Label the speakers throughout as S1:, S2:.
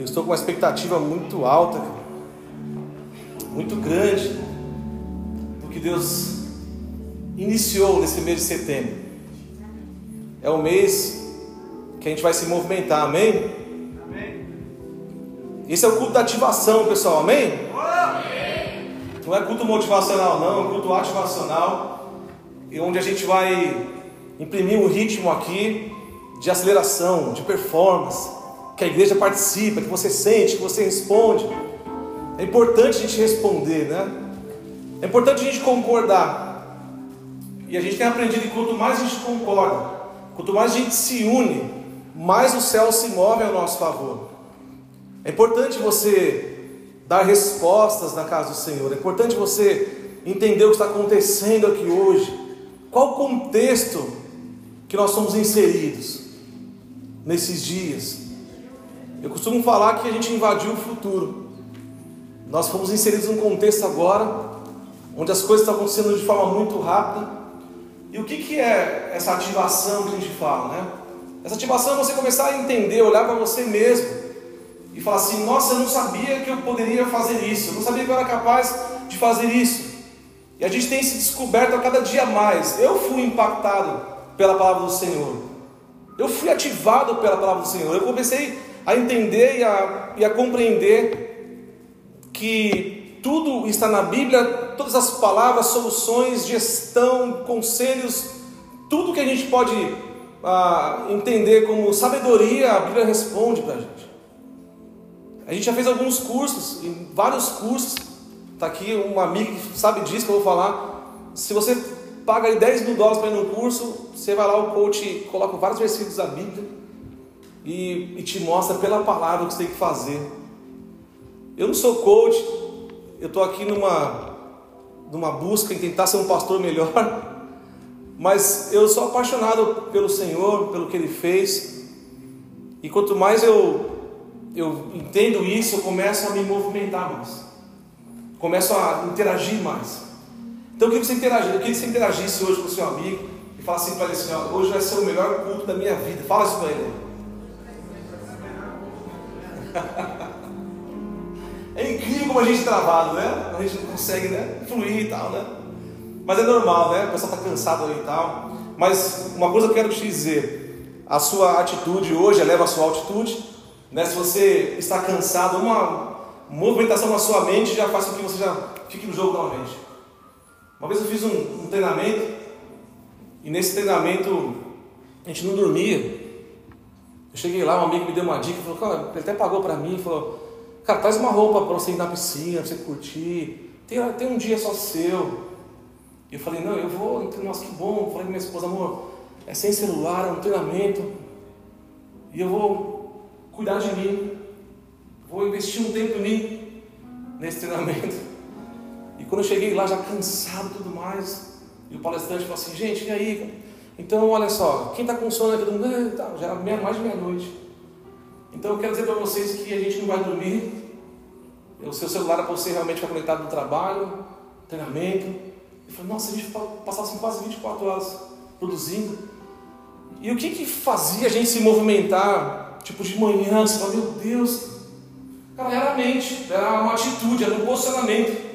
S1: Eu estou com uma expectativa muito alta, muito grande, do que Deus iniciou nesse mês de setembro. É o mês que a gente vai se movimentar, amém? amém. Esse é o culto da ativação, pessoal, amém? amém? Não é culto motivacional, não, é culto ativacional, onde a gente vai imprimir um ritmo aqui de aceleração, de performance, que a igreja participa, que você sente, que você responde. É importante a gente responder, né? É importante a gente concordar. E a gente tem aprendido que quanto mais a gente concorda, quanto mais a gente se une, mais o céu se move ao nosso favor. É importante você dar respostas na casa do Senhor. É importante você entender o que está acontecendo aqui hoje. Qual o contexto que nós somos inseridos nesses dias? Eu costumo falar que a gente invadiu o futuro. Nós fomos inseridos num contexto agora onde as coisas estão acontecendo de forma muito rápida e o que, que é essa ativação que a gente fala, né? Essa ativação é você começar a entender, olhar para você mesmo e falar assim: nossa, eu não sabia que eu poderia fazer isso, eu não sabia que eu era capaz de fazer isso. E a gente tem se descoberto a cada dia mais. Eu fui impactado pela palavra do Senhor, eu fui ativado pela palavra do Senhor, eu comecei a entender e a, e a compreender que tudo está na Bíblia, todas as palavras, soluções, gestão, conselhos, tudo que a gente pode ah, entender como sabedoria, a Bíblia responde para a gente. A gente já fez alguns cursos, vários cursos. Está aqui uma amiga que sabe disso que eu vou falar. Se você paga 10 mil dólares para ir num curso, você vai lá, o coach coloca vários versículos da Bíblia e, e te mostra pela palavra o que você tem que fazer. Eu não sou coach, eu estou aqui numa, numa busca em tentar ser um pastor melhor, mas eu sou apaixonado pelo Senhor, pelo que Ele fez, e quanto mais eu, eu entendo isso, eu começo a me movimentar mais, começo a interagir mais. Então eu queria que você interagisse, eu queria que você interagisse hoje com o seu amigo e falasse assim para ele assim: ó, hoje vai ser o melhor culto da minha vida. Fala isso para ele. É incrível como a gente travado, né? A gente não consegue né? fluir e tal, né? Mas é normal, né? O pessoal está cansado aí e tal. Mas uma coisa eu quero te dizer: a sua atitude hoje eleva a sua altitude. Né? Se você está cansado, uma movimentação na sua mente já faz com que você já fique no jogo novamente. Uma vez eu fiz um, um treinamento, e nesse treinamento a gente não dormia. Eu cheguei lá, um amigo me deu uma dica, falou, cara, ele até pagou para mim, falou, Cara, traz uma roupa para você ir na piscina, para você curtir. Tem, tem um dia só seu. E eu falei, não, eu vou. Nossa, que bom. Eu falei com minha esposa, amor, é sem celular, é um treinamento. E eu vou cuidar de mim. Vou investir um tempo em mim nesse treinamento. E quando eu cheguei lá, já cansado e tudo mais, e o palestrante falou assim, gente, e aí? Então, olha só, quem está com sono aqui, todo mundo, ah, tá, já era mais de meia-noite. Então eu quero dizer para vocês que a gente não vai dormir. O seu celular é para você realmente ficar conectado no trabalho, treinamento. Eu falei, nossa, a gente passava assim, quase 24 horas produzindo. E o que, que fazia a gente se movimentar, tipo de manhã, você fala, meu Deus. Cara, era a mente, era uma atitude, era um posicionamento.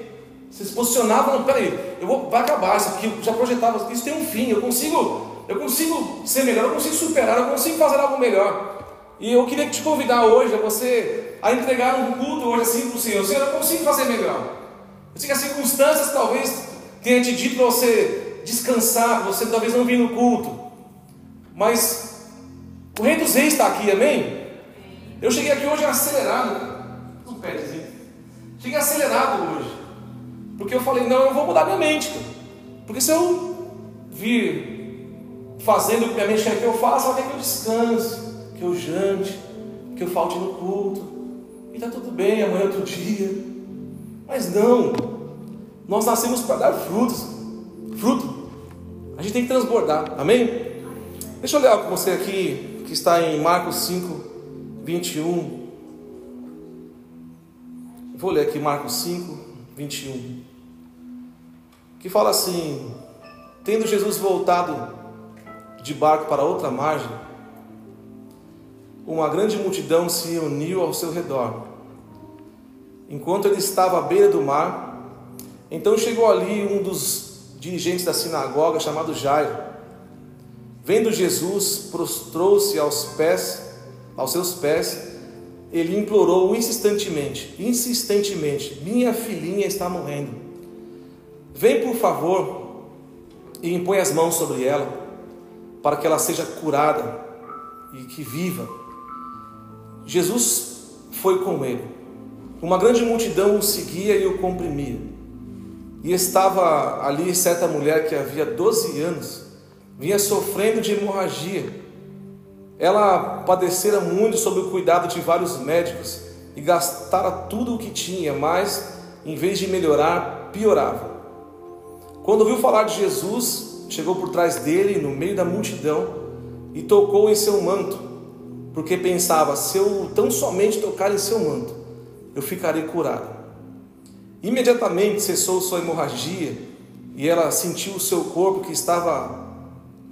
S1: Você se posicionava, não, peraí, eu vou, vai acabar isso aqui, eu já projetava, isso tem um fim, eu consigo, eu consigo ser melhor, eu consigo superar, eu consigo fazer algo melhor. E eu queria te convidar hoje a você a entregar um culto hoje assim para o Senhor. Senhor, eu consigo fazer melhor. Eu sei que as circunstâncias talvez tenham te dito para você descansar, você talvez não vir no culto. Mas o Rei dos Reis está aqui, amém? Eu cheguei aqui hoje acelerado. Um pedezinho. Cheguei acelerado hoje. Porque eu falei, não, eu vou mudar minha mente. Porque se eu vir fazendo o que minha mente que eu ela quer que eu descanse que eu jante, que eu falte no culto, e está tudo bem, amanhã é outro dia. Mas não, nós nascemos para dar frutos, fruto. A gente tem que transbordar, amém? Deixa eu ler com você aqui, que está em Marcos 5, 21. Vou ler aqui Marcos 5, 21. Que fala assim: Tendo Jesus voltado de barco para outra margem, uma grande multidão se reuniu ao seu redor. Enquanto ele estava à beira do mar, então chegou ali um dos dirigentes da sinagoga chamado Jairo. Vendo Jesus, prostrou-se aos pés, aos seus pés, ele implorou insistentemente, insistentemente: "Minha filhinha está morrendo. Vem, por favor, e impõe as mãos sobre ela, para que ela seja curada e que viva." Jesus foi com ele. Uma grande multidão o seguia e o comprimia. E estava ali certa mulher que havia 12 anos vinha sofrendo de hemorragia. Ela padecera muito sob o cuidado de vários médicos e gastara tudo o que tinha, mas em vez de melhorar, piorava. Quando ouviu falar de Jesus, chegou por trás dele, no meio da multidão, e tocou em seu manto, porque pensava: se eu tão somente tocar em seu manto, eu ficarei curado. Imediatamente cessou sua hemorragia e ela sentiu o seu corpo que estava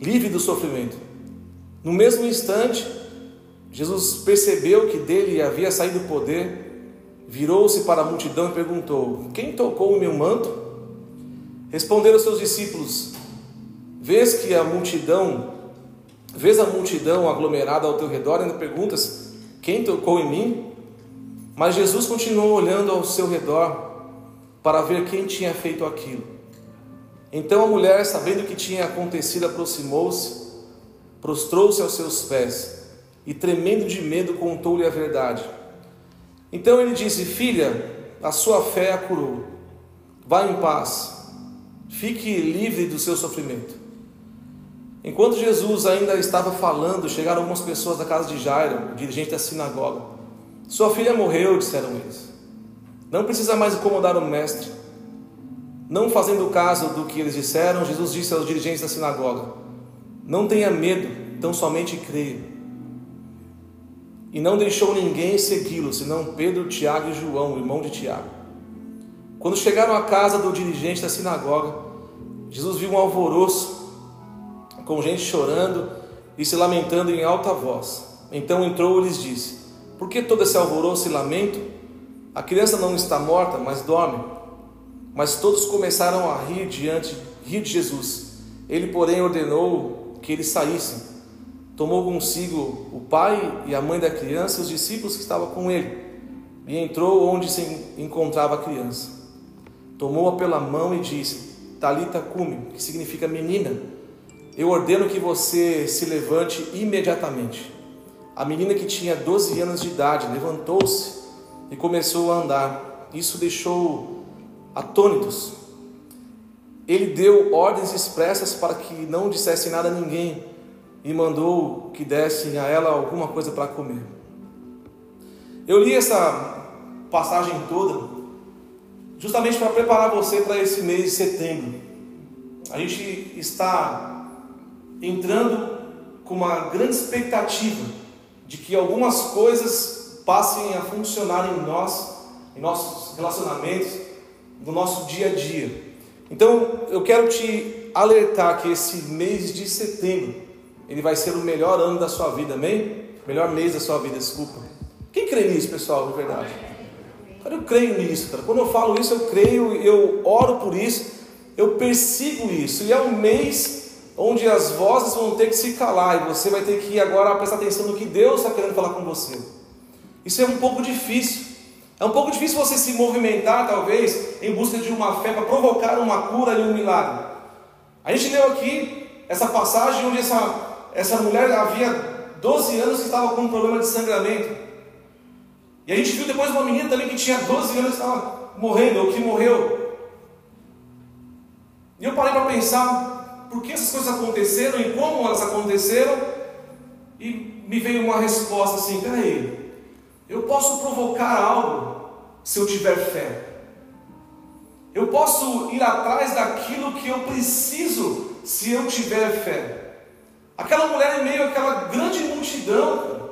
S1: livre do sofrimento. No mesmo instante, Jesus percebeu que dele havia saído o poder, virou-se para a multidão e perguntou: Quem tocou o meu manto? Responderam seus discípulos: Vês que a multidão, vês a multidão aglomerada ao teu redor ainda perguntas: Quem tocou em mim? Mas Jesus continuou olhando ao seu redor para ver quem tinha feito aquilo. Então a mulher, sabendo o que tinha acontecido, aproximou-se, prostrou-se aos seus pés e, tremendo de medo, contou-lhe a verdade. Então ele disse: Filha, a sua fé a curou. Vá em paz, fique livre do seu sofrimento. Enquanto Jesus ainda estava falando, chegaram algumas pessoas da casa de Jairo, dirigente da sinagoga. Sua filha morreu, disseram eles. Não precisa mais incomodar o mestre. Não fazendo caso do que eles disseram, Jesus disse aos dirigentes da sinagoga: Não tenha medo, tão somente creia. E não deixou ninguém segui-lo, senão Pedro, Tiago e João, irmão de Tiago. Quando chegaram à casa do dirigente da sinagoga, Jesus viu um alvoroço, com gente chorando e se lamentando em alta voz. Então entrou e lhes disse: Por que todo esse alvoroço e lamento? A criança não está morta, mas dorme. Mas todos começaram a rir diante rir de Jesus. Ele, porém, ordenou que eles saíssem. Tomou consigo o pai e a mãe da criança e os discípulos que estavam com ele, e entrou onde se encontrava a criança. Tomou-a pela mão e disse: Talita cumi, que significa menina. Eu ordeno que você se levante imediatamente. A menina que tinha 12 anos de idade levantou-se e começou a andar. Isso deixou atônitos. Ele deu ordens expressas para que não dissessem nada a ninguém e mandou que dessem a ela alguma coisa para comer. Eu li essa passagem toda justamente para preparar você para esse mês de setembro. A gente está entrando com uma grande expectativa de que algumas coisas passem a funcionar em nós, em nossos relacionamentos, no nosso dia a dia. Então, eu quero te alertar que esse mês de setembro, ele vai ser o melhor ano da sua vida, amém? Melhor mês da sua vida, desculpa. Quem crê nisso, pessoal, de verdade? Cara, eu creio nisso, cara. Quando eu falo isso, eu creio, eu oro por isso, eu persigo isso. E é um mês onde as vozes vão ter que se calar e você vai ter que agora prestar atenção no que Deus está querendo falar com você. Isso é um pouco difícil. É um pouco difícil você se movimentar, talvez, em busca de uma fé para provocar uma cura e um milagre. A gente leu aqui essa passagem onde essa, essa mulher havia 12 anos que estava com um problema de sangramento. E a gente viu depois uma menina também que tinha 12 anos que estava morrendo, ou que morreu. E eu parei para pensar por que essas coisas aconteceram e como elas aconteceram. E me veio uma resposta assim: peraí, eu posso provocar algo se eu tiver fé. Eu posso ir atrás daquilo que eu preciso se eu tiver fé. Aquela mulher em meio àquela grande multidão,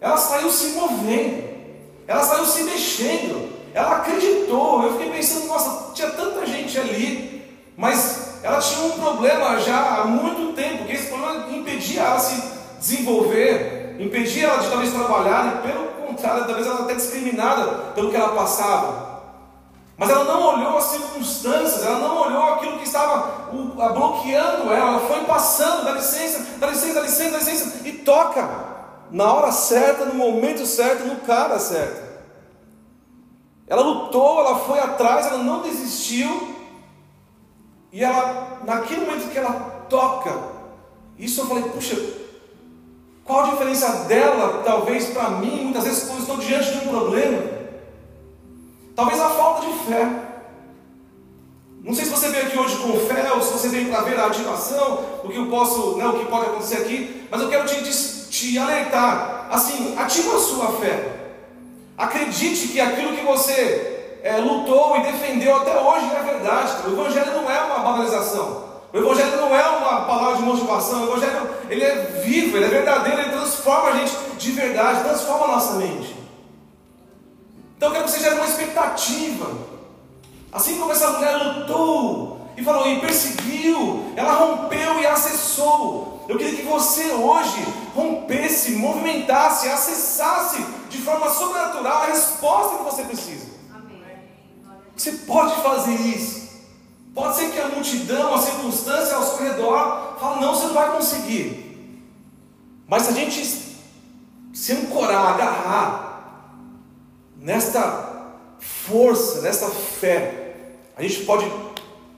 S1: ela saiu se movendo, ela saiu se mexendo, ela acreditou. Eu fiquei pensando, nossa, tinha tanta gente ali, mas ela tinha um problema já há muito tempo, que esse problema impedia ela se desenvolver. impedia ela de talvez trabalhar, e pelo contrário, talvez ela até discriminada pelo que ela passava. Mas ela não olhou as circunstâncias, ela não olhou aquilo que estava bloqueando ela, ela foi passando, dá licença, dá licença, dá licença, dá licença, e toca na hora certa, no momento certo, no cara certo. Ela lutou, ela foi atrás, ela não desistiu, e ela, naquele momento que ela toca, isso eu falei, puxa, qual a diferença dela, talvez para mim, muitas vezes quando estou diante de um problema? Talvez a falta de fé. Não sei se você veio aqui hoje com fé ou se você veio para ver a ativação, o que eu posso, né, o que pode acontecer aqui, mas eu quero te, te alertar. Assim, ativa a sua fé. Acredite que aquilo que você é, lutou e defendeu até hoje é verdade. O Evangelho não é uma banalização. O Evangelho não é uma palavra de motivação. O Evangelho ele é vivo, ele é verdadeiro, ele transforma a gente de verdade, transforma a nossa mente. Então eu quero que você gere uma expectativa. Assim como essa mulher lutou e falou e perseguiu, ela rompeu e acessou. Eu queria que você hoje rompesse, movimentasse, acessasse de forma sobrenatural a resposta que você precisa. Você pode fazer isso. Pode ser que a multidão, a circunstância ao seu redor, fale, não, você não vai conseguir. Mas se a gente se ancorar, agarrar nesta força, nesta fé, a gente pode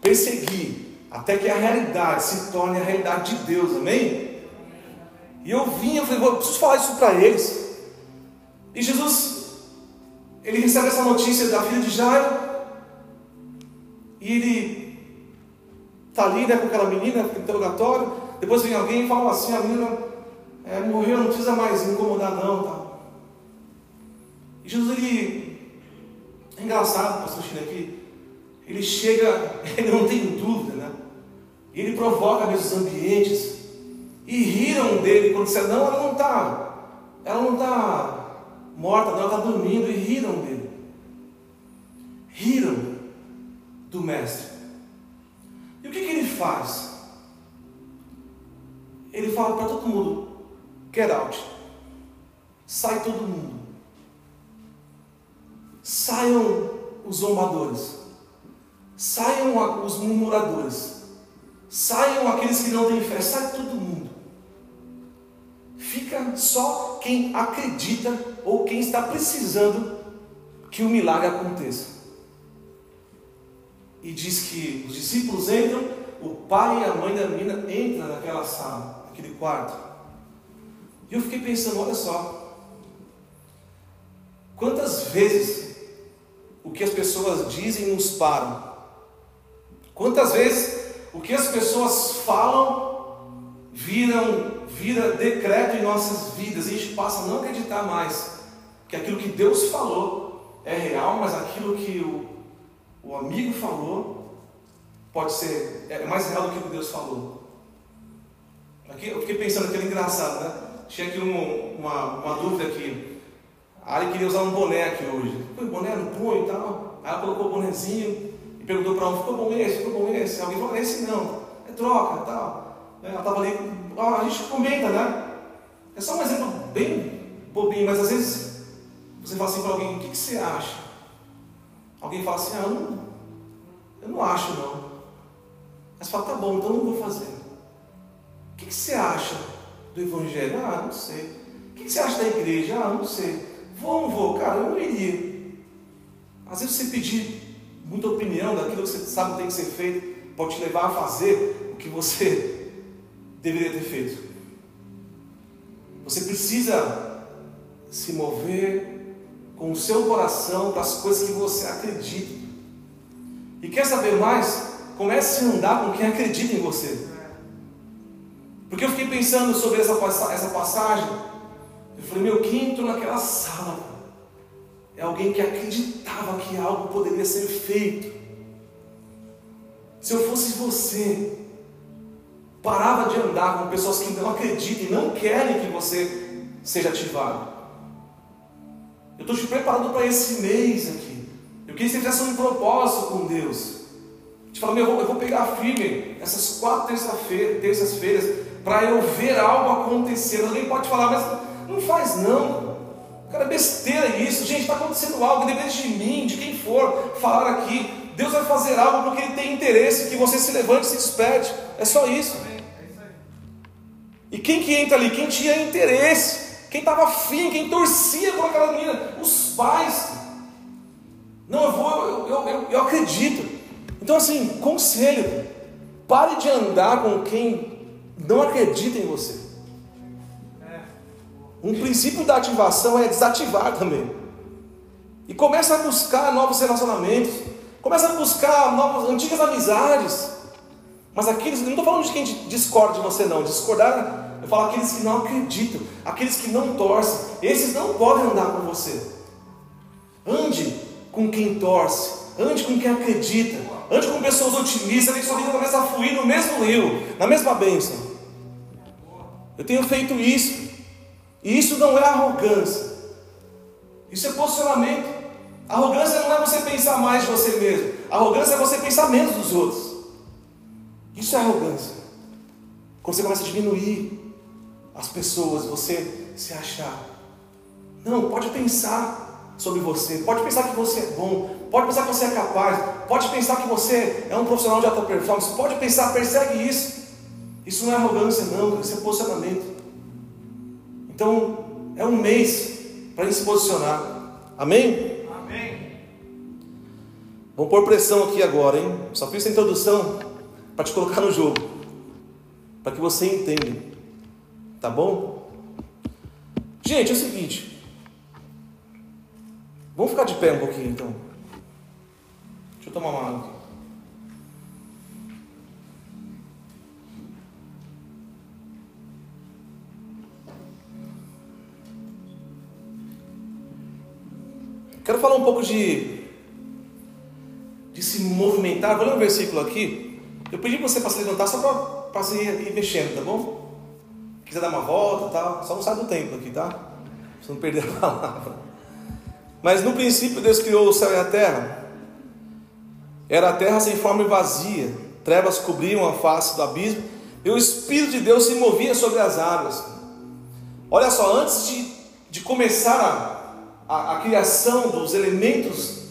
S1: perseguir até que a realidade se torne a realidade de Deus, amém? E eu vim, eu falei, eu preciso falar isso para eles. E Jesus, ele recebe essa notícia da filha de Jairo, e ele está ali né, com aquela menina interrogatório. Depois vem alguém e fala assim: a menina é, morreu, não precisa mais incomodar, não. Tá? E Jesus, ele. É engraçado, pastor Chile aqui. Ele chega, ele não tem dúvida, né? Ele provoca mesmo os ambientes. E riram dele quando disseram: Não, ela não está. Ela não está morta, não, ela está dormindo. E riram dele. Riram do Mestre. E o que, que ele faz? Ele fala para todo mundo: Get out. Sai todo mundo. Saiam os zombadores, saiam os murmuradores, saiam aqueles que não têm fé, sai todo mundo. Fica só quem acredita ou quem está precisando que o milagre aconteça. E diz que os discípulos entram, o pai e a mãe da menina entram naquela sala, naquele quarto. E eu fiquei pensando, olha só, quantas vezes o que as pessoas dizem nos param. Quantas vezes o que as pessoas falam viram, vira decreto em nossas vidas e a gente passa a não acreditar mais que aquilo que Deus falou é real, mas aquilo que o, o amigo falou pode ser é mais real do que o que Deus falou. Aqui eu fiquei pensando que era engraçado, né? Tinha aqui um, uma, uma dúvida aqui. A Ari queria usar um boné aqui hoje. Põe boné no punho e tal. Aí ela colocou o bonézinho e perguntou para um: ficou bom esse? Ficou bom esse? Alguém falou: esse não, é troca e tal. Ela estava ali, a gente comenta, né? É só um exemplo bem bobinho, mas às vezes você fala assim para alguém: o que, que, você acha? Alguém fala assim: ah, eu não, eu não acho não. Mas fala: tá bom, então não vou fazer. O que, que você acha do Evangelho? Ah, não sei. O que, que você acha da igreja? Ah, não sei. Vou ou não vou? Cara, eu não iria. Às vezes você pedir muita opinião daquilo que você sabe que tem que ser feito, pode te levar a fazer o que você deveria ter feito. Você precisa se mover com o seu coração para as coisas que você acredita. E quer saber mais? Comece a andar com quem acredita em você. Porque eu fiquei pensando sobre essa, essa passagem eu falei, meu, quem entrou naquela sala é alguém que acreditava que algo poderia ser feito. Se eu fosse você, parava de andar com pessoas que não acreditam e não querem que você seja ativado. Eu estou te preparando para esse mês aqui. Eu queria que você fizesse um propósito com Deus. Te meu, eu vou, eu vou pegar firme essas quatro terças-feiras para eu ver algo acontecer. Alguém pode falar, mas Não faz não. Cara, é besteira isso. Gente, está acontecendo algo, independente de mim, de quem for falar aqui. Deus vai fazer algo porque Ele tem interesse que você se levante e se desperte. É só isso. E quem que entra ali? Quem tinha interesse, quem estava afim, quem torcia por aquela menina? Os pais. Não, eu vou, eu, eu, eu, acredito. Então, assim, conselho: pare de andar com quem não acredita em você. Um princípio da ativação é desativar também. E começa a buscar novos relacionamentos. Começa a buscar novas, antigas amizades. Mas aqueles, não estou falando de quem discorda de você, não. Discordar, eu falo aqueles que não acreditam, aqueles que não torcem. Esses não podem andar com você. Ande com quem torce, ande com quem acredita, ande com pessoas otimistas, que sua vida começa a fluir no mesmo rio, na mesma bênção. Eu tenho feito isso. E isso não é arrogância. Isso é posicionamento. Arrogância não é você pensar mais de você mesmo. Arrogância é você pensar menos dos outros. Isso é arrogância. Quando você começa a diminuir as pessoas, você se achar. Não, pode pensar sobre você. Pode pensar que você é bom. Pode pensar que você é capaz. Pode pensar que você é um profissional de alta performance. Pode pensar, persegue isso. Isso não é arrogância, não. Isso é posicionamento. Então, é um mês para a gente se posicionar. Amém? Amém. Vamos pôr pressão aqui agora, hein? Só fiz essa introdução para te colocar no jogo, para que você entenda. Tá bom? Gente, é o seguinte. Vamos ficar de pé um pouquinho então. Deixa eu tomar uma água. Quero falar um pouco de, de se movimentar. Vou ler um versículo aqui. Eu pedi para você para se levantar só para você ir mexendo, tá bom? Se quiser dar uma volta, tá? só não sai do tempo aqui, tá? Pra você não perder a palavra. Mas no princípio Deus criou o céu e a terra. Era a terra sem forma e vazia. Trevas cobriam a face do abismo. E o Espírito de Deus se movia sobre as águas. Olha só, antes de, de começar a a, a criação dos elementos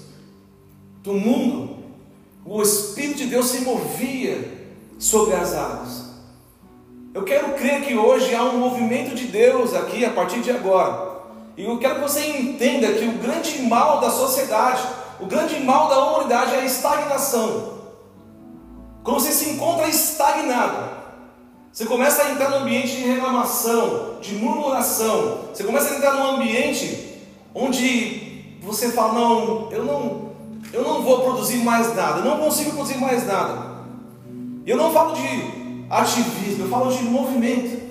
S1: do mundo, o Espírito de Deus se movia sobre as águas. Eu quero crer que hoje há um movimento de Deus aqui a partir de agora. E eu quero que você entenda que o grande mal da sociedade, o grande mal da humanidade é a estagnação. Quando você se encontra estagnado, você começa a entrar num ambiente de reclamação, de murmuração, você começa a entrar num ambiente onde você fala, não, eu não, eu não vou produzir mais nada, eu não consigo produzir mais nada. Eu não falo de ativismo, eu falo de movimento,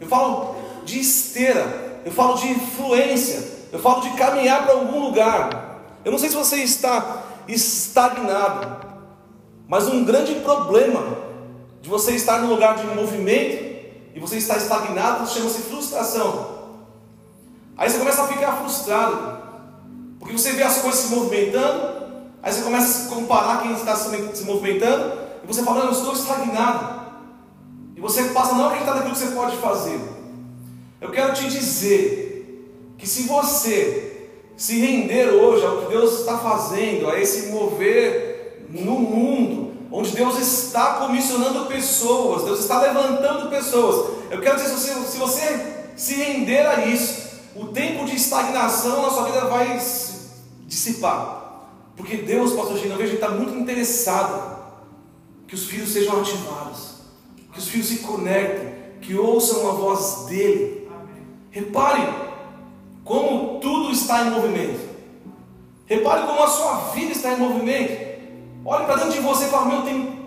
S1: eu falo de esteira, eu falo de influência, eu falo de caminhar para algum lugar. Eu não sei se você está estagnado, mas um grande problema de você estar no lugar de movimento e você estar estagnado chama-se frustração. Aí você começa a ficar frustrado, porque você vê as coisas se movimentando, aí você começa a comparar quem está se movimentando, e você fala, não, eu estou estagnado. Você passa a não acreditar naquilo que você pode fazer. Eu quero te dizer que se você se render hoje ao que Deus está fazendo, a esse mover no mundo, onde Deus está comissionando pessoas, Deus está levantando pessoas. Eu quero dizer, se você se render a isso, o tempo de estagnação na sua vida vai se dissipar. Porque Deus, pastor Gino, eu vejo que está muito interessado que os filhos sejam ativados, que os filhos se conectem, que ouçam a voz dele. Repare como tudo está em movimento. Repare como a sua vida está em movimento. Olhe para dentro de você e fala: Meu, tem,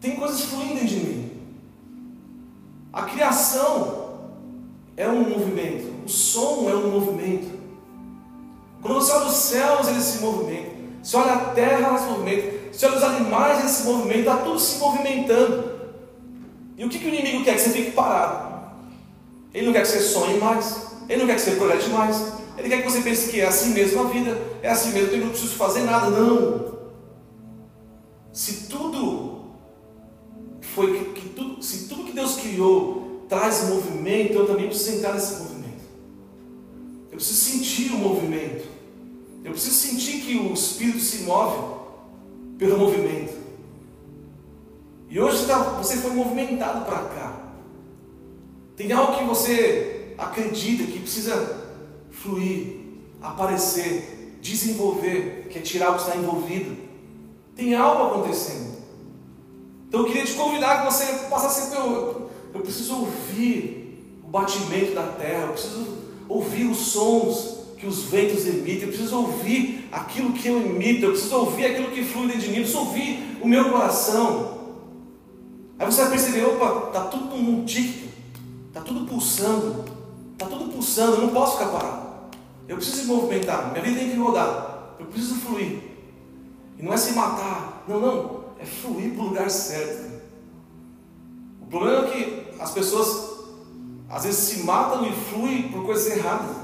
S1: tem coisas fluindo dentro de mim. A criação é um movimento, o som é um movimento. Quando você olha os céus, eles se movimentam. Se olha a terra, ela se movimenta. Se olha os animais, eles se movimentam. Está tudo se movimentando. E o que, que o inimigo quer? Que você fique parado. Ele não quer que você sonhe mais. Ele não quer que você projete mais. Ele quer que você pense que é assim mesmo a vida. É assim mesmo, eu não preciso fazer nada. Não. Se tudo foi que, que tudo, se tudo que Deus criou traz movimento, eu também preciso entrar nesse movimento. Eu preciso sentir o movimento. Eu preciso sentir que o Espírito se move pelo movimento. E hoje você foi movimentado para cá. Tem algo que você acredita que precisa fluir, aparecer, desenvolver, que é tirar o que está envolvido. Tem algo acontecendo. Então eu queria te convidar que você passasse pelo. Eu preciso ouvir o batimento da terra, eu preciso ouvir os sons que os ventos emitem, eu preciso ouvir aquilo que eu emito, eu preciso ouvir aquilo que flui dentro de mim, eu preciso ouvir o meu coração. Aí você vai perceber, opa, está tudo num tique, está tudo pulsando, está tudo pulsando, eu não posso ficar parado. Eu preciso me movimentar, minha vida tem que rodar, eu preciso fluir. E não é se matar, não, não, é fluir para o lugar certo. O problema é que as pessoas às vezes se matam e fluem por coisas erradas.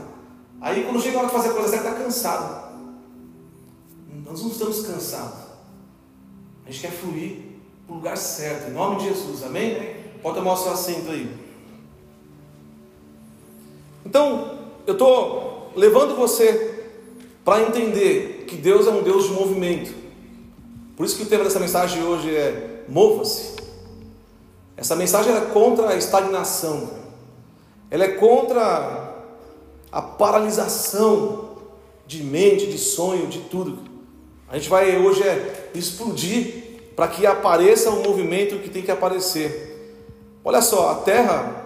S1: Aí quando chega a hora de fazer a coisa certa, está cansado. Nós não estamos cansados. A gente quer fluir o lugar certo, em nome de Jesus, amém? Pode tomar o seu assento aí. Então, eu estou levando você para entender que Deus é um Deus de movimento. Por isso que o tema dessa mensagem hoje é Mova-se. Essa mensagem é contra a estagnação, ela é contra a paralisação de mente, de sonho, de tudo. A gente vai hoje é explodir para que apareça o movimento que tem que aparecer. Olha só, a Terra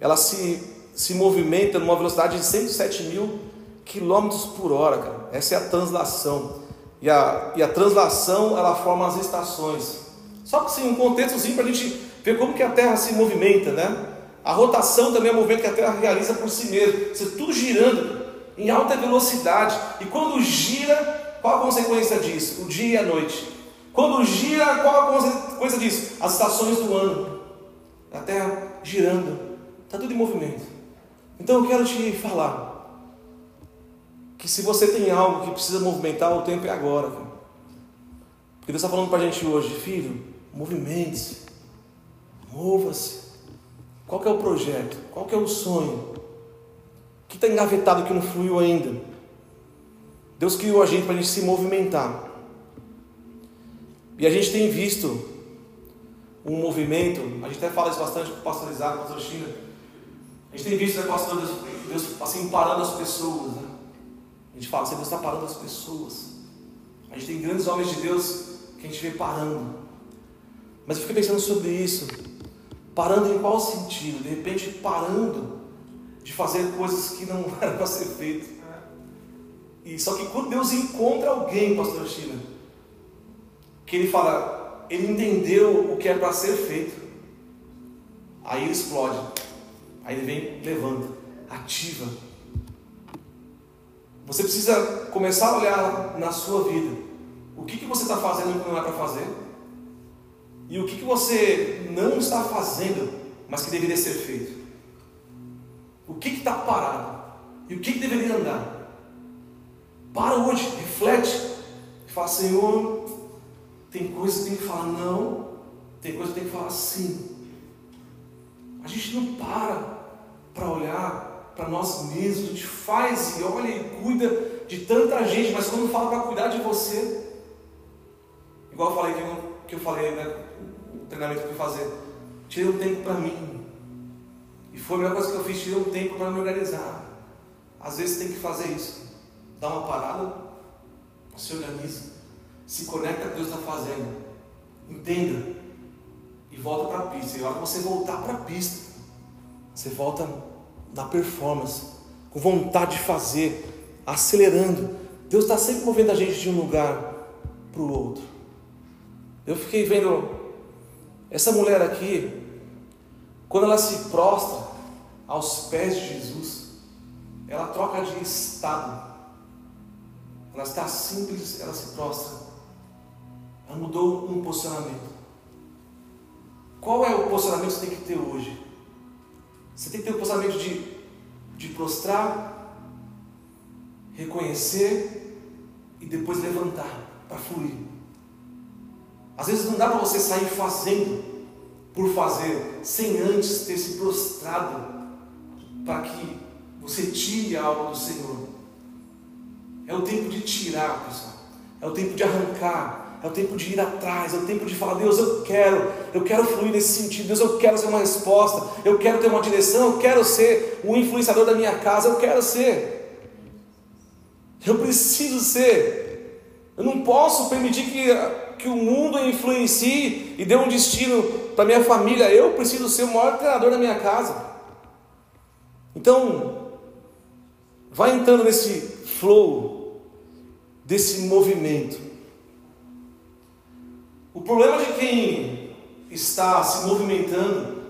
S1: ela se, se movimenta numa velocidade de 107 mil quilômetros por hora, cara. Essa é a translação. E a, e a translação ela forma as estações. Só que assim, um contextozinho para a gente ver como que a Terra se movimenta, né? A rotação também é um movimento que a Terra realiza por si mesmo. Você tudo girando em alta velocidade. E quando gira, qual a consequência disso? O dia e a noite. Quando gira, qual a consequência disso? As estações do ano. A Terra girando. Está tudo em movimento. Então eu quero te falar que se você tem algo que precisa movimentar, o tempo é agora. Porque Deus está falando para a gente hoje, filho, movimente-se, mova-se. Qual é o projeto? Qual é o sonho? O que está engavetado que não fluiu ainda? Deus criou a gente para a gente se movimentar. E a gente tem visto um movimento, a gente até fala isso bastante com o pastor Isaac, com pastor China. A gente tem visto, né, pastor, Deus, Deus assim, parando as pessoas. Né? A gente fala assim, Deus está parando as pessoas. A gente tem grandes homens de Deus que a gente vê parando. Mas eu fiquei pensando sobre isso. Parando em qual sentido? De repente, parando de fazer coisas que não eram para ser feitas. E só que quando Deus encontra alguém, pastor China, que ele fala, ele entendeu o que é para ser feito, aí ele explode. Aí ele vem, levanta, ativa. Você precisa começar a olhar na sua vida. O que, que você está fazendo que não é para fazer? E o que, que você não está fazendo, mas que deveria ser feito? O que está parado? E o que, que deveria andar? Para hoje, reflete fala, Senhor, tem coisa que tem que falar não, tem coisa que tem que falar sim. A gente não para para olhar para nós mesmos, a gente faz e olha e cuida de tanta gente, mas quando fala para cuidar de você, igual eu falei que eu, que eu falei, né? treinamento que eu fui fazer. Tirei um tempo para mim. E foi a melhor coisa que eu fiz, tirei um tempo para me organizar. Às vezes tem que fazer isso. Dá uma parada, se organiza, se conecta com o que Deus está fazendo. Entenda. E volta para a pista. E a hora que você voltar para a pista, você volta na performance, com vontade de fazer, acelerando. Deus está sempre movendo a gente de um lugar para o outro. Eu fiquei vendo essa mulher aqui, quando ela se prostra aos pés de Jesus, ela troca de estado. Ela está simples, ela se prostra. Ela mudou um posicionamento. Qual é o posicionamento que você tem que ter hoje? Você tem que ter o posicionamento de, de prostrar, reconhecer e depois levantar para fluir. Às vezes não dá para você sair fazendo por fazer, sem antes ter se prostrado para que você tire algo do Senhor. É o tempo de tirar, pessoal. É o tempo de arrancar. É o tempo de ir atrás. É o tempo de falar: Deus, eu quero. Eu quero fluir nesse sentido. Deus, eu quero ser uma resposta. Eu quero ter uma direção. Eu quero ser o influenciador da minha casa. Eu quero ser. Eu preciso ser. Eu não posso permitir que, que o mundo influencie e dê um destino para minha família. Eu preciso ser o maior treinador da minha casa. Então, vai entrando nesse flow, desse movimento. O problema de quem está se movimentando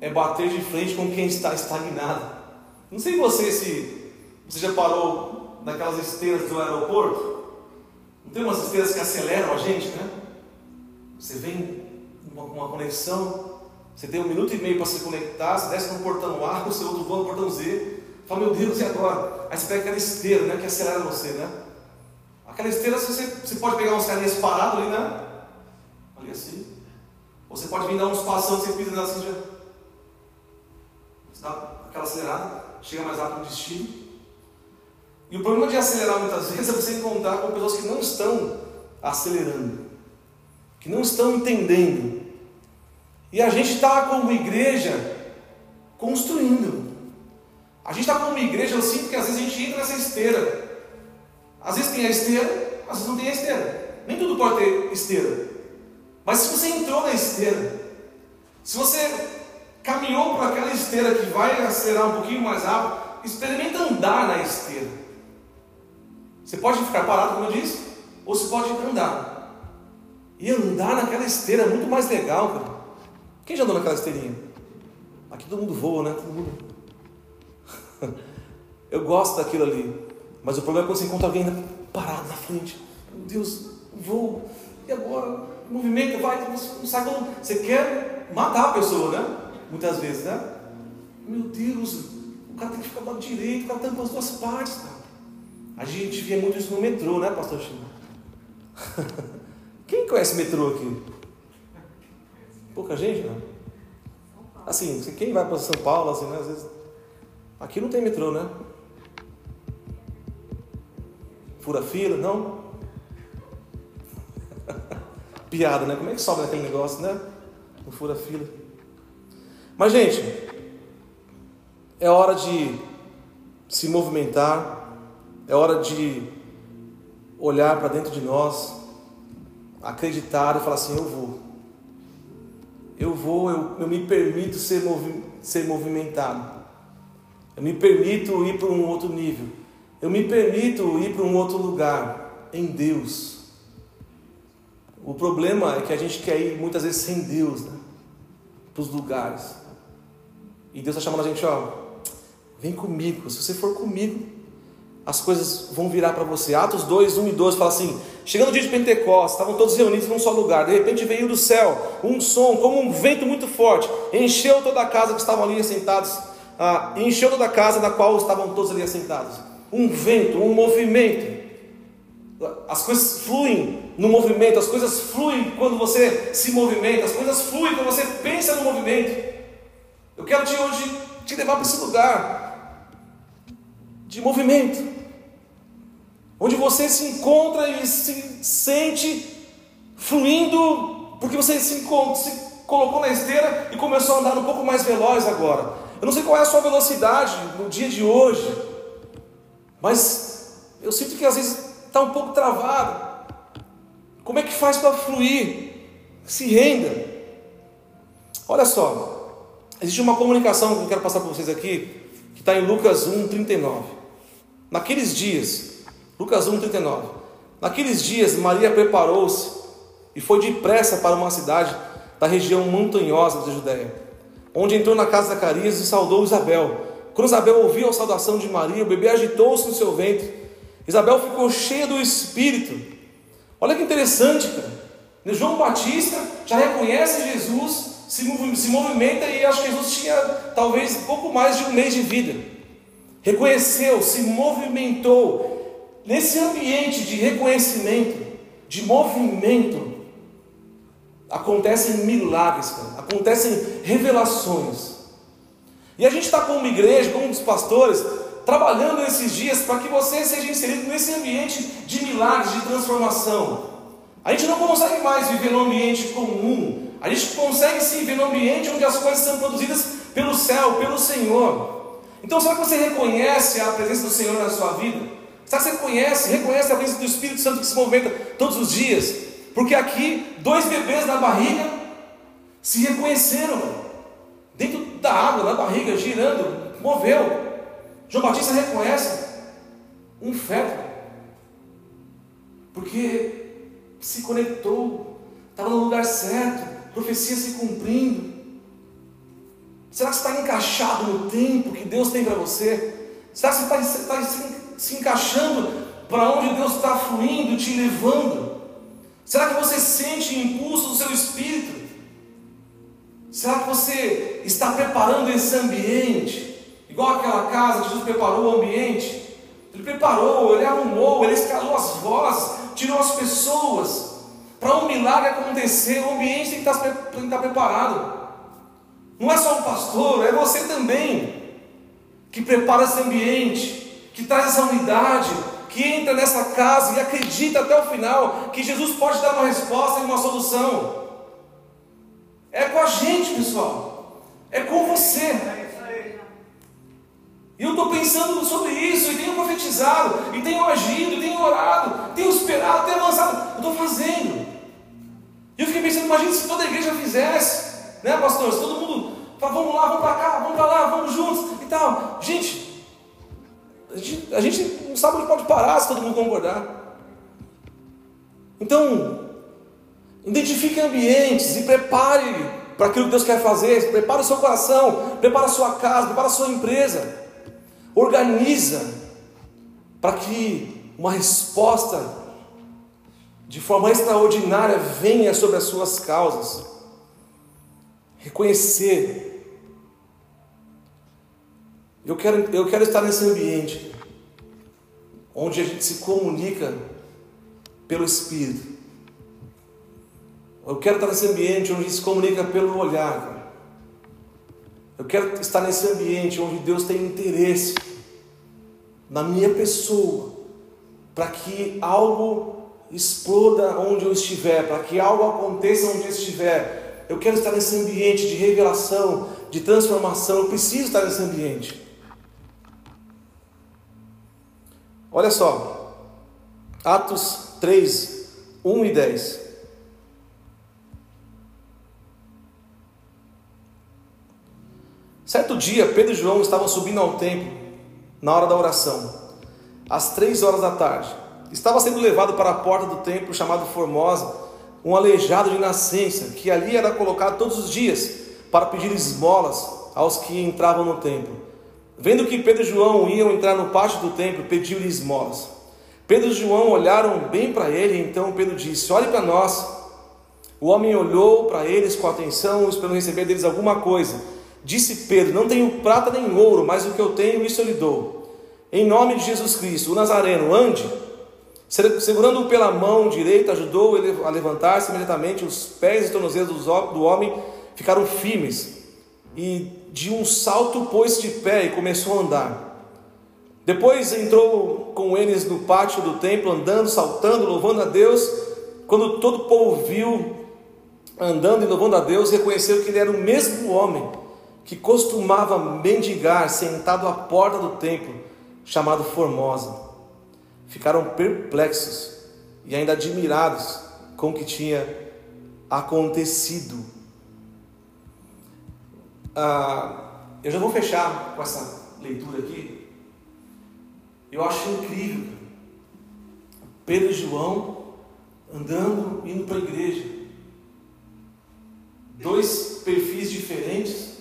S1: é bater de frente com quem está estagnado. Não sei você se você já parou naquelas esteiras do aeroporto. Não tem umas esteiras que aceleram a gente, né? Você vem com uma, conexão você tem um minuto e meio para se conectar, você desce no portão A, seu outro voa no portão Z. Fala, meu Deus, e agora? Aí você pega aquela esteira, né? Que acelera você, né? Aquela esteira você, você pode pegar uns carinhas parados ali, né? Ali assim. Você pode vir dar uns passando, você pisa assim já. Você dá aquela acelerada, chega mais rápido no destino. E o problema de acelerar muitas vezes é você encontrar com pessoas que não estão acelerando, que não estão entendendo e a gente está como igreja construindo. A gente está como igreja, eu sinto que às vezes a gente entra nessa esteira. Às vezes tem a esteira, às vezes não tem a esteira. Nem tudo pode ter esteira. Mas se você entrou na esteira, se você caminhou por aquela esteira que vai acelerar um pouquinho mais rápido, experimenta andar na esteira. Você pode ficar parado, como eu disse, ou você pode andar. E andar naquela esteira é muito mais legal, cara. Quem já andou naquela esteirinha? Aqui todo mundo voa, né? Todo mundo. Eu gosto daquilo ali. Mas o problema é quando você encontra alguém parado na frente. Meu Deus, voo. E agora? Movimento, vai, não sabe como. Você quer matar a pessoa, né? Muitas vezes, né? Meu Deus, o cara tem que ficar do lado direito, o cara com as duas partes, cara. A gente via muito isso no metrô, né, pastor? Quem conhece metrô aqui? Pouca gente, não? Assim, quem vai para São Paulo, assim, né? Às vezes. Aqui não tem metrô, né? Fura fila, não? Piada, né? Como é que sobe naquele negócio, né? Não fura fila. Mas, gente, é hora de se movimentar, é hora de olhar para dentro de nós, acreditar e falar assim: eu vou eu vou, eu, eu me permito ser, movi ser movimentado. Eu me permito ir para um outro nível. Eu me permito ir para um outro lugar em Deus. O problema é que a gente quer ir muitas vezes sem Deus, né? Para os lugares. E Deus está chamando a gente, ó, vem comigo. Se você for comigo, as coisas vão virar para você. Atos 2, 1 e 12 fala assim: Chegando o dia de Pentecostes, estavam todos reunidos num só lugar. De repente veio do céu um som, como um vento muito forte, encheu toda a casa que estavam ali assentados, ah, encheu toda a casa na qual estavam todos ali assentados. Um vento, um movimento. As coisas fluem no movimento, as coisas fluem quando você se movimenta, as coisas fluem quando você pensa no movimento. Eu quero te hoje te levar para esse lugar de movimento onde você se encontra e se sente fluindo, porque você se, se colocou na esteira e começou a andar um pouco mais veloz agora. Eu não sei qual é a sua velocidade no dia de hoje, mas eu sinto que às vezes está um pouco travado. Como é que faz para fluir? Se renda. Olha só, existe uma comunicação que eu quero passar para vocês aqui, que está em Lucas 1, 39. Naqueles dias, Lucas 1, 39. Naqueles dias, Maria preparou-se e foi depressa para uma cidade da região montanhosa da Judéia, onde entrou na casa de Zacarias e saudou Isabel. Quando Isabel ouviu a saudação de Maria, o bebê agitou-se no seu ventre. Isabel ficou cheia do Espírito. Olha que interessante, cara. João Batista já reconhece Jesus, se, movimenta e acho que Jesus tinha talvez pouco mais de um mês de vida. Reconheceu, se movimentou, Nesse ambiente de reconhecimento, de movimento, acontecem milagres, cara. acontecem revelações. E a gente está como igreja, como os pastores, trabalhando nesses dias para que você seja inserido nesse ambiente de milagres, de transformação. A gente não consegue mais viver num ambiente comum. A gente consegue sim viver num ambiente onde as coisas são produzidas pelo céu, pelo Senhor. Então, será que você reconhece a presença do Senhor na sua vida? Será que você conhece, reconhece a presença do Espírito Santo que se movimenta todos os dias? Porque aqui, dois bebês na barriga se reconheceram dentro da água, na barriga, girando, moveu. João Batista reconhece um feto, porque se conectou, estava no lugar certo, profecia se cumprindo. Será que você está encaixado no tempo que Deus tem para você? Será que você está, está se, se encaixando para onde Deus está fluindo, te levando? Será que você sente impulso do seu espírito? Será que você está preparando esse ambiente? Igual aquela casa Jesus preparou o ambiente. Ele preparou, ele arrumou, ele escalou as vozes, tirou as pessoas. Para um milagre acontecer, o ambiente tem que estar, tem que estar preparado. Não é só o pastor, é você também que prepara esse ambiente, que traz essa unidade, que entra nessa casa e acredita até o final que Jesus pode dar uma resposta e uma solução. É com a gente, pessoal. É com você. E eu estou pensando sobre isso, e tenho profetizado, e tenho agido, e tenho orado, tenho esperado, tenho avançado. Eu estou fazendo. E eu fiquei pensando, imagina se toda a igreja fizesse, né, pastor? Se todo mundo fala, vamos lá, vamos para cá, vamos para lá, vamos juntos e tal. Gente, a gente, a gente não sabe onde pode parar se todo mundo concordar. Então, Identifique ambientes e prepare para aquilo que Deus quer fazer. Prepare o seu coração, prepare a sua casa, prepare a sua empresa. Organiza para que uma resposta de forma extraordinária venha sobre as suas causas. Reconhecer. Eu quero, eu quero estar nesse ambiente onde a gente se comunica pelo Espírito eu quero estar nesse ambiente onde se comunica pelo olhar. Eu quero estar nesse ambiente onde Deus tem interesse na minha pessoa, para que algo exploda onde eu estiver, para que algo aconteça onde eu estiver. Eu quero estar nesse ambiente de revelação, de transformação. Eu preciso estar nesse ambiente. Olha só, Atos 3, 1 e 10. Certo dia, Pedro e João estavam subindo ao templo na hora da oração, às três horas da tarde. Estava sendo levado para a porta do templo chamado Formosa, um aleijado de nascença, que ali era colocado todos os dias para pedir esmolas aos que entravam no templo. Vendo que Pedro e João iam entrar no pátio do templo, pediu-lhe esmolas. Pedro e João olharam bem para ele, então Pedro disse: Olhe para nós. O homem olhou para eles com atenção, esperando receber deles alguma coisa. Disse Pedro: Não tenho prata nem ouro, mas o que eu tenho, isso eu lhe dou. Em nome de Jesus Cristo, o Nazareno, ande. Segurando-o pela mão direita, ajudou ele a levantar-se imediatamente. Os pés e tornozelos do homem ficaram firmes. E de um salto pôs-se de pé e começou a andar. Depois entrou com eles no pátio do templo, andando, saltando, louvando a Deus. Quando todo o povo viu andando e louvando a Deus, reconheceu que ele era o mesmo homem que costumava mendigar sentado à porta do templo, chamado Formosa. Ficaram perplexos e ainda admirados com o que tinha acontecido. Ah, eu já vou fechar com essa leitura aqui. Eu acho incrível. Pedro e João andando, indo para a igreja. Dois perfis diferentes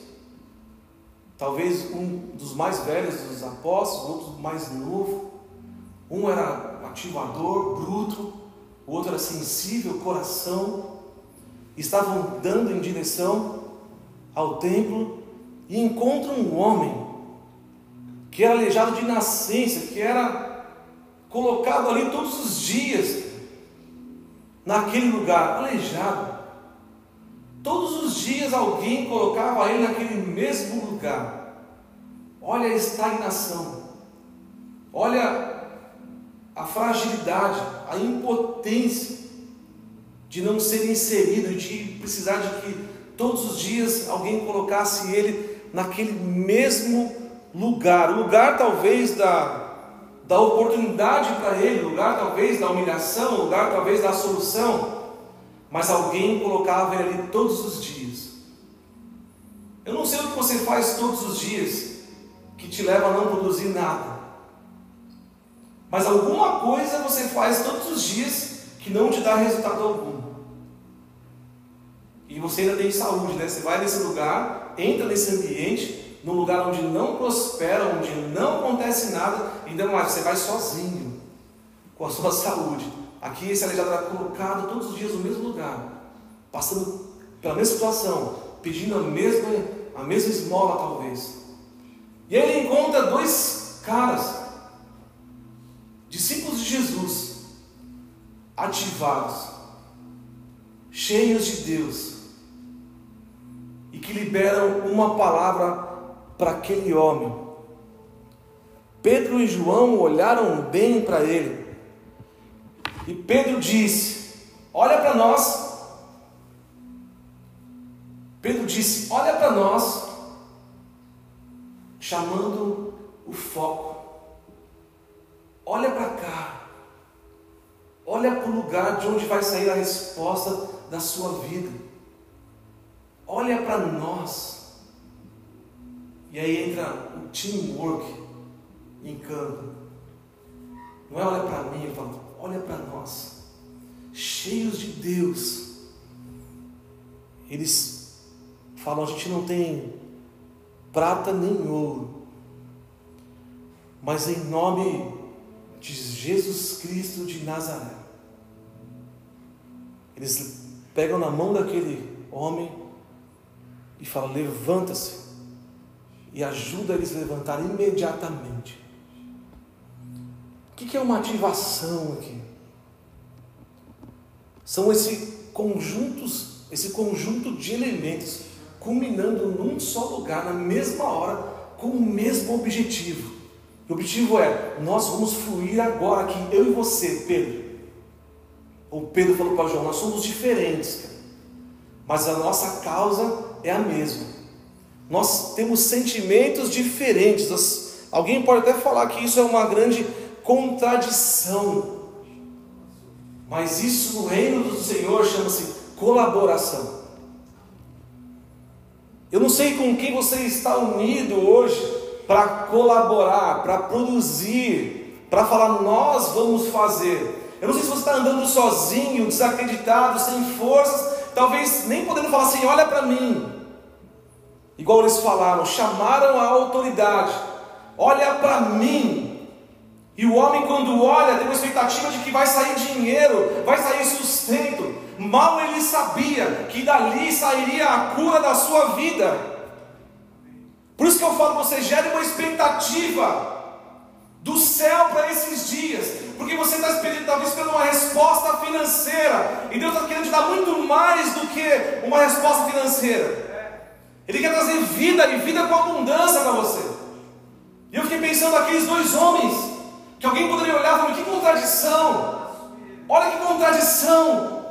S1: Talvez um dos mais velhos dos apóstolos, outro mais novo. Um era ativador, bruto, o outro era sensível, coração. Estavam dando em direção ao templo e encontram um homem que era aleijado de nascença, que era colocado ali todos os dias naquele lugar, aleijado. Todos os dias alguém colocava ele naquele mesmo lugar. Olha a estagnação, Olha a fragilidade, a impotência de não ser inserido, de precisar de que todos os dias alguém colocasse ele naquele mesmo lugar, o lugar talvez da, da oportunidade para ele, o lugar talvez da humilhação, o lugar talvez da solução, mas alguém colocava ele ali todos os dias. Eu não sei o que você faz todos os dias que te leva a não produzir nada, mas alguma coisa você faz todos os dias que não te dá resultado algum. E você ainda tem saúde, né? Você vai nesse lugar, entra nesse ambiente, num lugar onde não prospera, onde não acontece nada, e ainda mais, você vai sozinho, com a sua saúde. Aqui esse aleijado era colocado todos os dias no mesmo lugar, passando pela mesma situação, pedindo a mesma, a mesma esmola talvez. E aí ele encontra dois caras, discípulos de Jesus, ativados, cheios de Deus, e que liberam uma palavra para aquele homem. Pedro e João olharam bem para ele. E Pedro disse: Olha para nós. Pedro disse: Olha para nós, chamando o foco. Olha para cá. Olha para o lugar de onde vai sair a resposta da sua vida olha para nós. E aí entra o teamwork em campo. Não é olha para mim, ele fala, olha para nós, cheios de Deus. Eles falam, a gente não tem prata nem ouro, mas em nome de Jesus Cristo de Nazaré. Eles pegam na mão daquele homem e fala: levanta-se e ajuda eles a levantar imediatamente. O que é uma ativação aqui? São esses conjuntos, esse conjunto de elementos culminando num só lugar, na mesma hora, com o mesmo objetivo. O objetivo é: nós vamos fluir agora aqui, eu e você, Pedro. O Pedro falou para João: nós somos diferentes, mas a nossa causa é a mesma. Nós temos sentimentos diferentes. Alguém pode até falar que isso é uma grande contradição. Mas isso no reino do Senhor chama-se colaboração. Eu não sei com quem você está unido hoje para colaborar, para produzir, para falar, nós vamos fazer. Eu não sei se você está andando sozinho, desacreditado, sem forças, talvez nem podendo falar assim: olha para mim. Igual eles falaram, chamaram a autoridade, olha para mim. E o homem, quando olha, tem uma expectativa de que vai sair dinheiro, vai sair sustento. Mal ele sabia que dali sairia a cura da sua vida. Por isso que eu falo, você gere uma expectativa do céu para esses dias, porque você está esperando talvez por uma resposta financeira, e Deus está querendo te dar muito mais do que uma resposta financeira. Ele quer trazer vida e vida com abundância para você. E eu fiquei pensando aqueles dois homens, que alguém poderia olhar e falar: que contradição! Olha que contradição!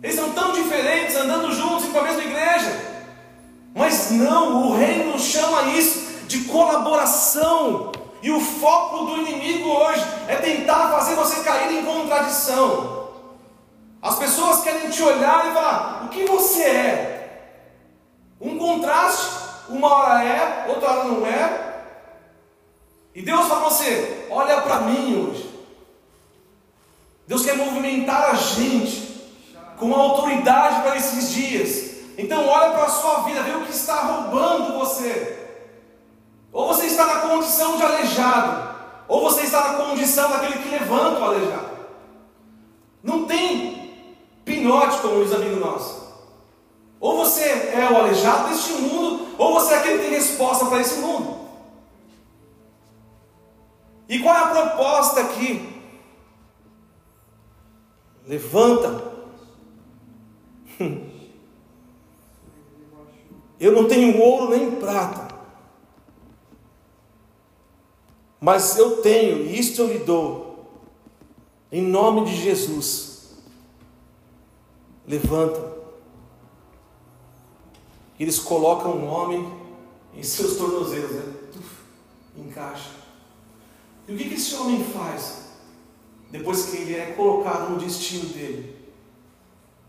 S1: Eles são tão diferentes, andando juntos com a mesma igreja. Mas não, o reino chama isso de colaboração. E o foco do inimigo hoje é tentar fazer você cair em contradição. As pessoas querem te olhar e falar: o que você é? Um contraste, uma hora é, outra hora não é. E Deus fala você: olha para mim hoje. Deus quer movimentar a gente com autoridade para esses dias. Então olha para a sua vida, vê o que está roubando você. Ou você está na condição de aleijado, ou você está na condição daquele que levanta o aleijado. Não tem pinote, como diz amigo nosso. Ou você é o aleijado deste mundo, ou você é aquele que tem resposta para esse mundo. E qual é a proposta aqui? Levanta. Eu não tenho ouro nem prata, Mas eu tenho, e isto eu lhe dou, em nome de Jesus. Levanta. Eles colocam um homem em seus tornozelos, né? encaixa. E o que, que esse homem faz? Depois que ele é colocado no destino dele,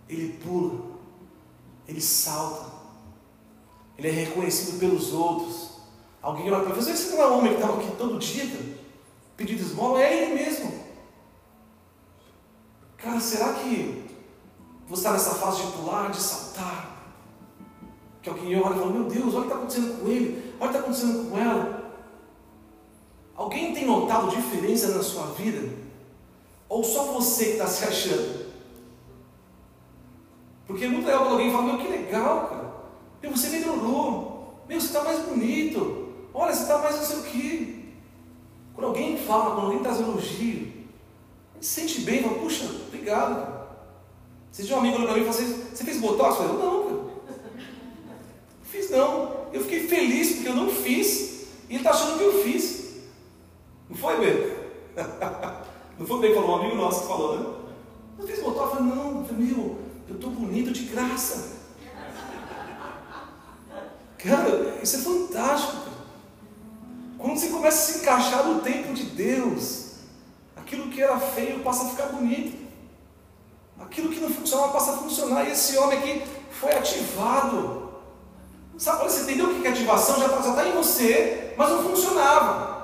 S1: ele pula, ele salta, ele é reconhecido pelos outros. Alguém vai para você, esse não é o homem que estava aqui todo dia, pedindo esmola? É ele mesmo. Cara, será que você está nessa fase de pular, de saltar? Que alguém olha e fala, meu Deus, olha o que está acontecendo com ele, olha o que está acontecendo com ela. Alguém tem notado diferença na sua vida? Ou só você que está se achando? Porque é muito legal quando alguém fala, meu, que legal, cara. Meu, você melhorou. Meu, você está mais bonito. Olha, você está mais não sei o quê. Quando alguém fala, quando alguém traz elogio, a gente se sente bem, fala, puxa, obrigado, cara. Você tinha um amigo olhou para mim e falou assim, você fez botox? Eu falei, não, cara. Não fiz não. Eu fiquei feliz porque eu não fiz. E ele está achando que eu fiz. Não foi, Bê? Não foi bem, falou um amigo nosso que falou, né? Não fez botox? Eu falei, não, meu, eu estou bonito de graça. Cara, isso é fantástico. Cara. Quando você começa a se encaixar no tempo de Deus, aquilo que era feio passa a ficar bonito. Aquilo que não funcionava passa a funcionar. E esse homem aqui foi ativado. Sabe, você entendeu o que é ativação? Já está tá em você, mas não funcionava.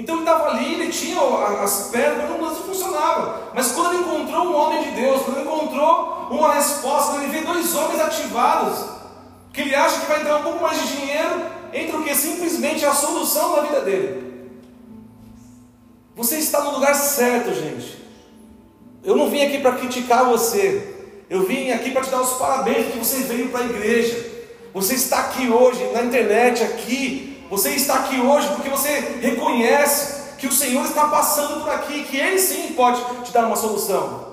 S1: Então ele estava ali, ele tinha as pernas, mas não funcionava. Mas quando ele encontrou um homem de Deus, quando ele encontrou uma resposta, quando ele vê dois homens ativados, que ele acha que vai entrar um pouco mais de dinheiro, entra o que? Simplesmente a solução da vida dele. Você está no lugar certo, gente. Eu não vim aqui para criticar você. Eu vim aqui para te dar os parabéns que você veio para a igreja. Você está aqui hoje, na internet, aqui, você está aqui hoje porque você reconhece que o Senhor está passando por aqui, que Ele sim pode te dar uma solução.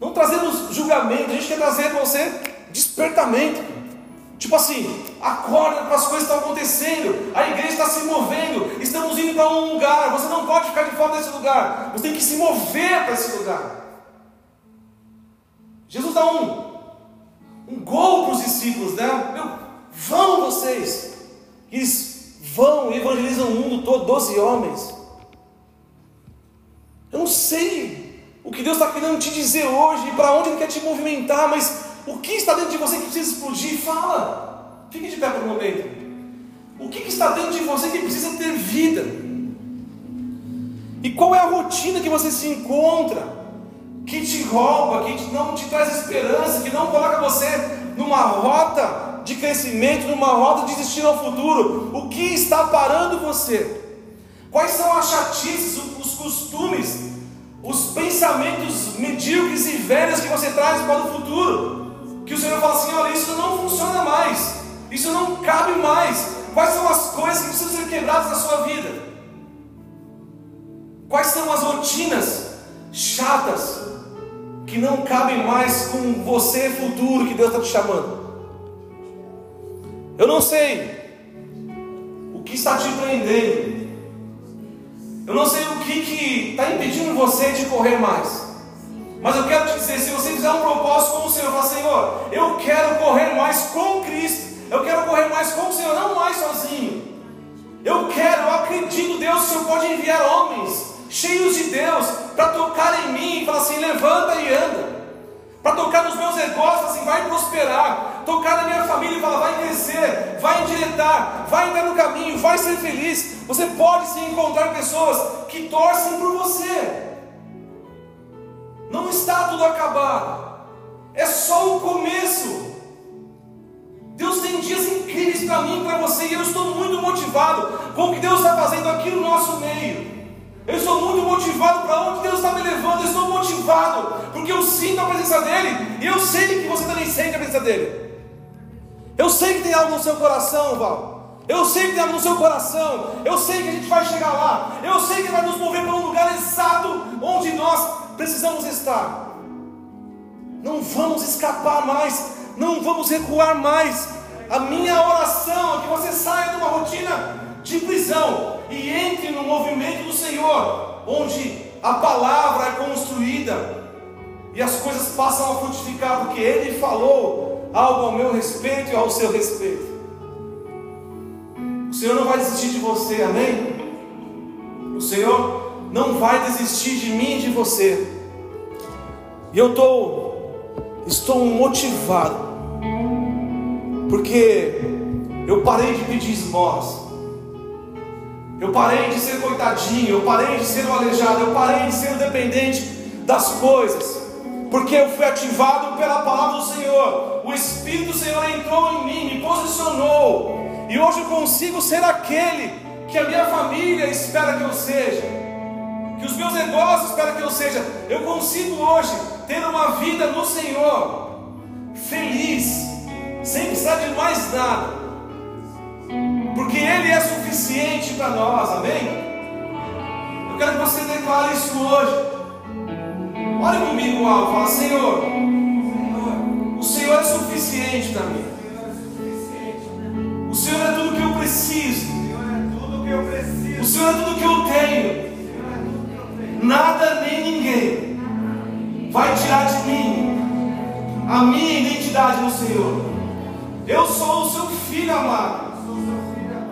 S1: Não trazemos julgamento, a gente quer trazer para você despertamento. Tipo assim, acorda para as coisas que estão acontecendo, a igreja está se movendo, estamos indo para um lugar, você não pode ficar de fora desse lugar, você tem que se mover para esse lugar. Jesus dá um, um gol para os discípulos, né? Meu, vão vocês, eles vão e evangelizam o mundo todo, doze homens. Eu não sei o que Deus está querendo te dizer hoje, para onde Ele quer te movimentar, mas o que está dentro de você que precisa explodir? Fala. Fique de pé por um momento. O que está dentro de você que precisa ter vida? E qual é a rotina que você se encontra? Que te rouba, que não te traz esperança, que não coloca você numa rota de crescimento, numa roda de destino ao futuro. O que está parando você? Quais são as chatices, os costumes, os pensamentos medíocres e velhos que você traz para o futuro? Que o Senhor fala assim: olha, isso não funciona mais, isso não cabe mais. Quais são as coisas que precisam ser quebradas na sua vida? Quais são as rotinas chatas que não cabem mais com você futuro que Deus está te chamando? Eu não sei o que está te prendendo. Eu não sei o que está impedindo você de correr mais. Mas eu quero te dizer, se você fizer um propósito com o Senhor, Senhor, eu quero correr mais com Cristo. Eu quero correr mais com o Senhor, não mais sozinho. Eu quero, eu acredito, Deus, o Senhor pode enviar homens cheios de Deus para tocar em mim e falar assim: levanta e anda. Para tocar nos meus negócios, assim, vai prosperar tocar na minha família e falar: vai crescer, vai endireitar, vai entrar no caminho, vai ser feliz. Você pode se encontrar pessoas que torcem por você. Não está tudo acabado, é só o começo. Deus tem dias incríveis para mim e para você, e eu estou muito motivado com o que Deus está fazendo aqui no nosso meio. Eu estou muito motivado para onde Deus está me levando. Eu estou motivado porque eu sinto a presença dEle e eu sei que você também sente a presença dEle. Eu sei que tem algo no seu coração, Val. Eu sei que tem algo no seu coração. Eu sei que a gente vai chegar lá. Eu sei que vai nos mover para um lugar exato onde nós precisamos estar. Não vamos escapar mais. Não vamos recuar mais. A minha oração é que você saia de uma rotina de prisão e entre no movimento do Senhor, onde a palavra é construída e as coisas passam a frutificar, porque Ele falou algo ao meu respeito e ao seu respeito. O Senhor não vai desistir de você, amém? O Senhor não vai desistir de mim e de você. E eu tô, estou motivado, porque eu parei de pedir esmolas. Eu parei de ser coitadinho, eu parei de ser o aleijado, eu parei de ser dependente das coisas, porque eu fui ativado pela palavra do Senhor. O Espírito do Senhor entrou em mim, me posicionou, e hoje eu consigo ser aquele que a minha família espera que eu seja, que os meus negócios esperam que eu seja. Eu consigo hoje ter uma vida no Senhor, feliz, sem precisar de mais nada, porque Ele é suficiente para nós, amém? Eu quero que você declare isso hoje. Olha comigo alto, fala, Senhor, o Senhor é suficiente para mim. O Senhor é tudo que eu preciso. O Senhor é tudo que eu tenho. Nada nem ninguém vai tirar de mim a minha identidade no Senhor. Eu sou o seu filho amado,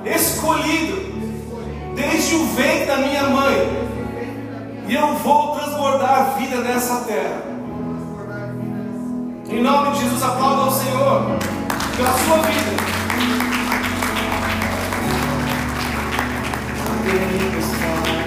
S1: escolhido desde o ventre da minha mãe, e eu vou transbordar a vida nessa terra. Em nome de Jesus, aplauda ao Senhor pela sua vida. interessante.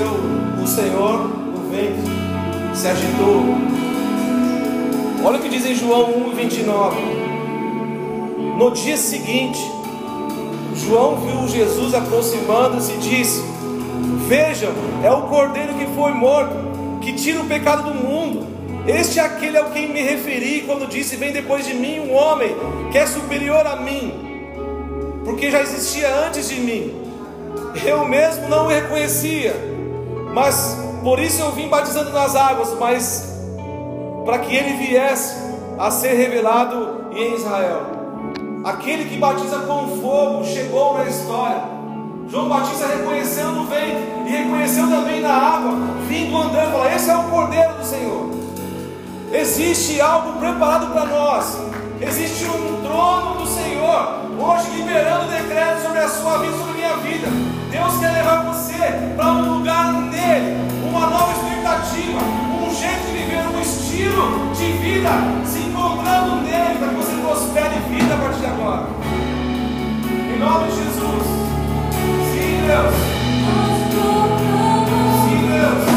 S1: O Senhor no ventre, se agitou. Olha o que diz em João 1,29. No dia seguinte, João viu Jesus aproximando-se e disse: Vejam, é o cordeiro que foi morto, que tira o pecado do mundo. Este é aquele ao quem me referi quando disse: Vem depois de mim um homem que é superior a mim porque já existia antes de mim. Eu mesmo não o reconhecia, mas por isso eu vim batizando nas águas, mas para que ele viesse a ser revelado em Israel. Aquele que batiza com fogo chegou na história. João Batista reconheceu no ventre e reconheceu também na água, vindo andando, falou: Esse é o Cordeiro do Senhor. Existe algo preparado para nós, existe um trono do Senhor, hoje liberando decreto sobre a sua vida, sobre a minha vida. Deus quer levar você para um lugar nele, uma nova expectativa, um jeito de viver, um estilo de vida, se encontrando nele, para que você prospere vida a partir de agora. Em nome de Jesus. Sim, Deus. Sim, Deus.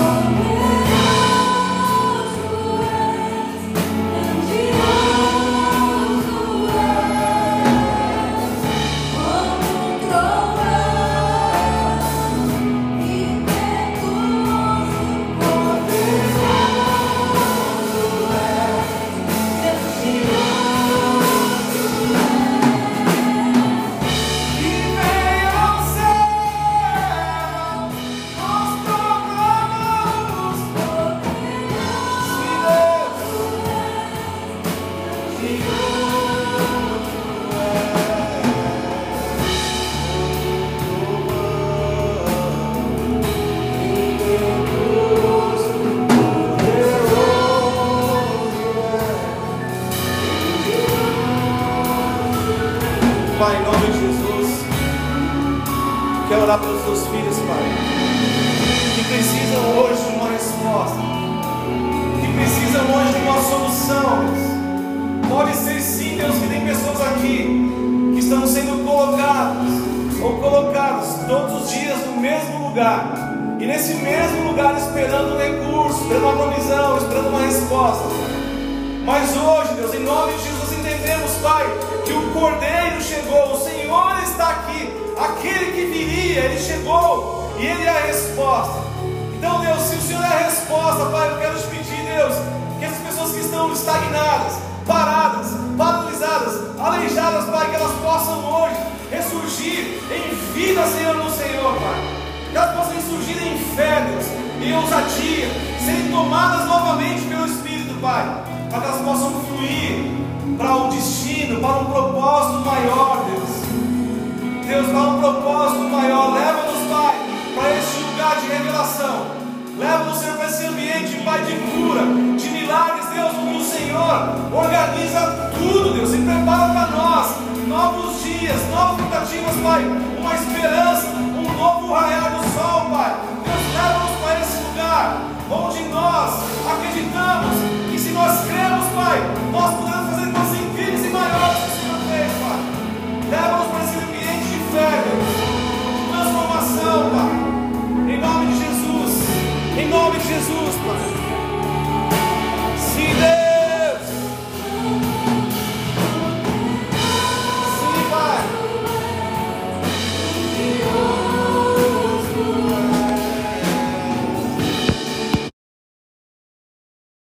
S1: Pessoas aqui que estão sendo colocados ou colocados todos os dias no mesmo lugar. E nesse mesmo lugar esperando um recurso, esperando uma provisão, esperando uma resposta. Mas hoje, Deus, em nome de Jesus, entendemos, Pai, que o Cordeiro chegou, o Senhor está aqui, aquele que viria, ele chegou e ele é a resposta. Então, Deus, se o Senhor é a resposta, Pai, eu quero te pedir, Deus, que as pessoas que estão estagnadas, paradas, paralisadas, aleijadas, Pai, que elas possam hoje ressurgir em vida, Senhor, no Senhor, Pai. Que elas possam ressurgir em fé, Deus, em ousadia, serem tomadas novamente pelo Espírito, Pai, para que elas possam fluir para um destino, para um propósito maior, Deus. Deus, para um propósito maior, leva-nos, Pai, para este lugar de revelação. Leva-nos, Senhor, para esse ambiente, Pai, de cura, de milagres, Deus, onde o Senhor organiza tudo, Deus, e prepara para nós novos dias, novas tentativas, Pai, uma esperança, um novo raiar do sol, Pai. Deus, leva-nos para esse lugar, onde nós acreditamos que se nós cremos, Pai, nós podemos fazer coisas incríveis e maiores que o Senhor fez, Pai. Leva-nos para esse ambiente de fé, Deus, de transformação, Pai. Em nome de Jesus, em nome de Jesus, Pai. Se Deus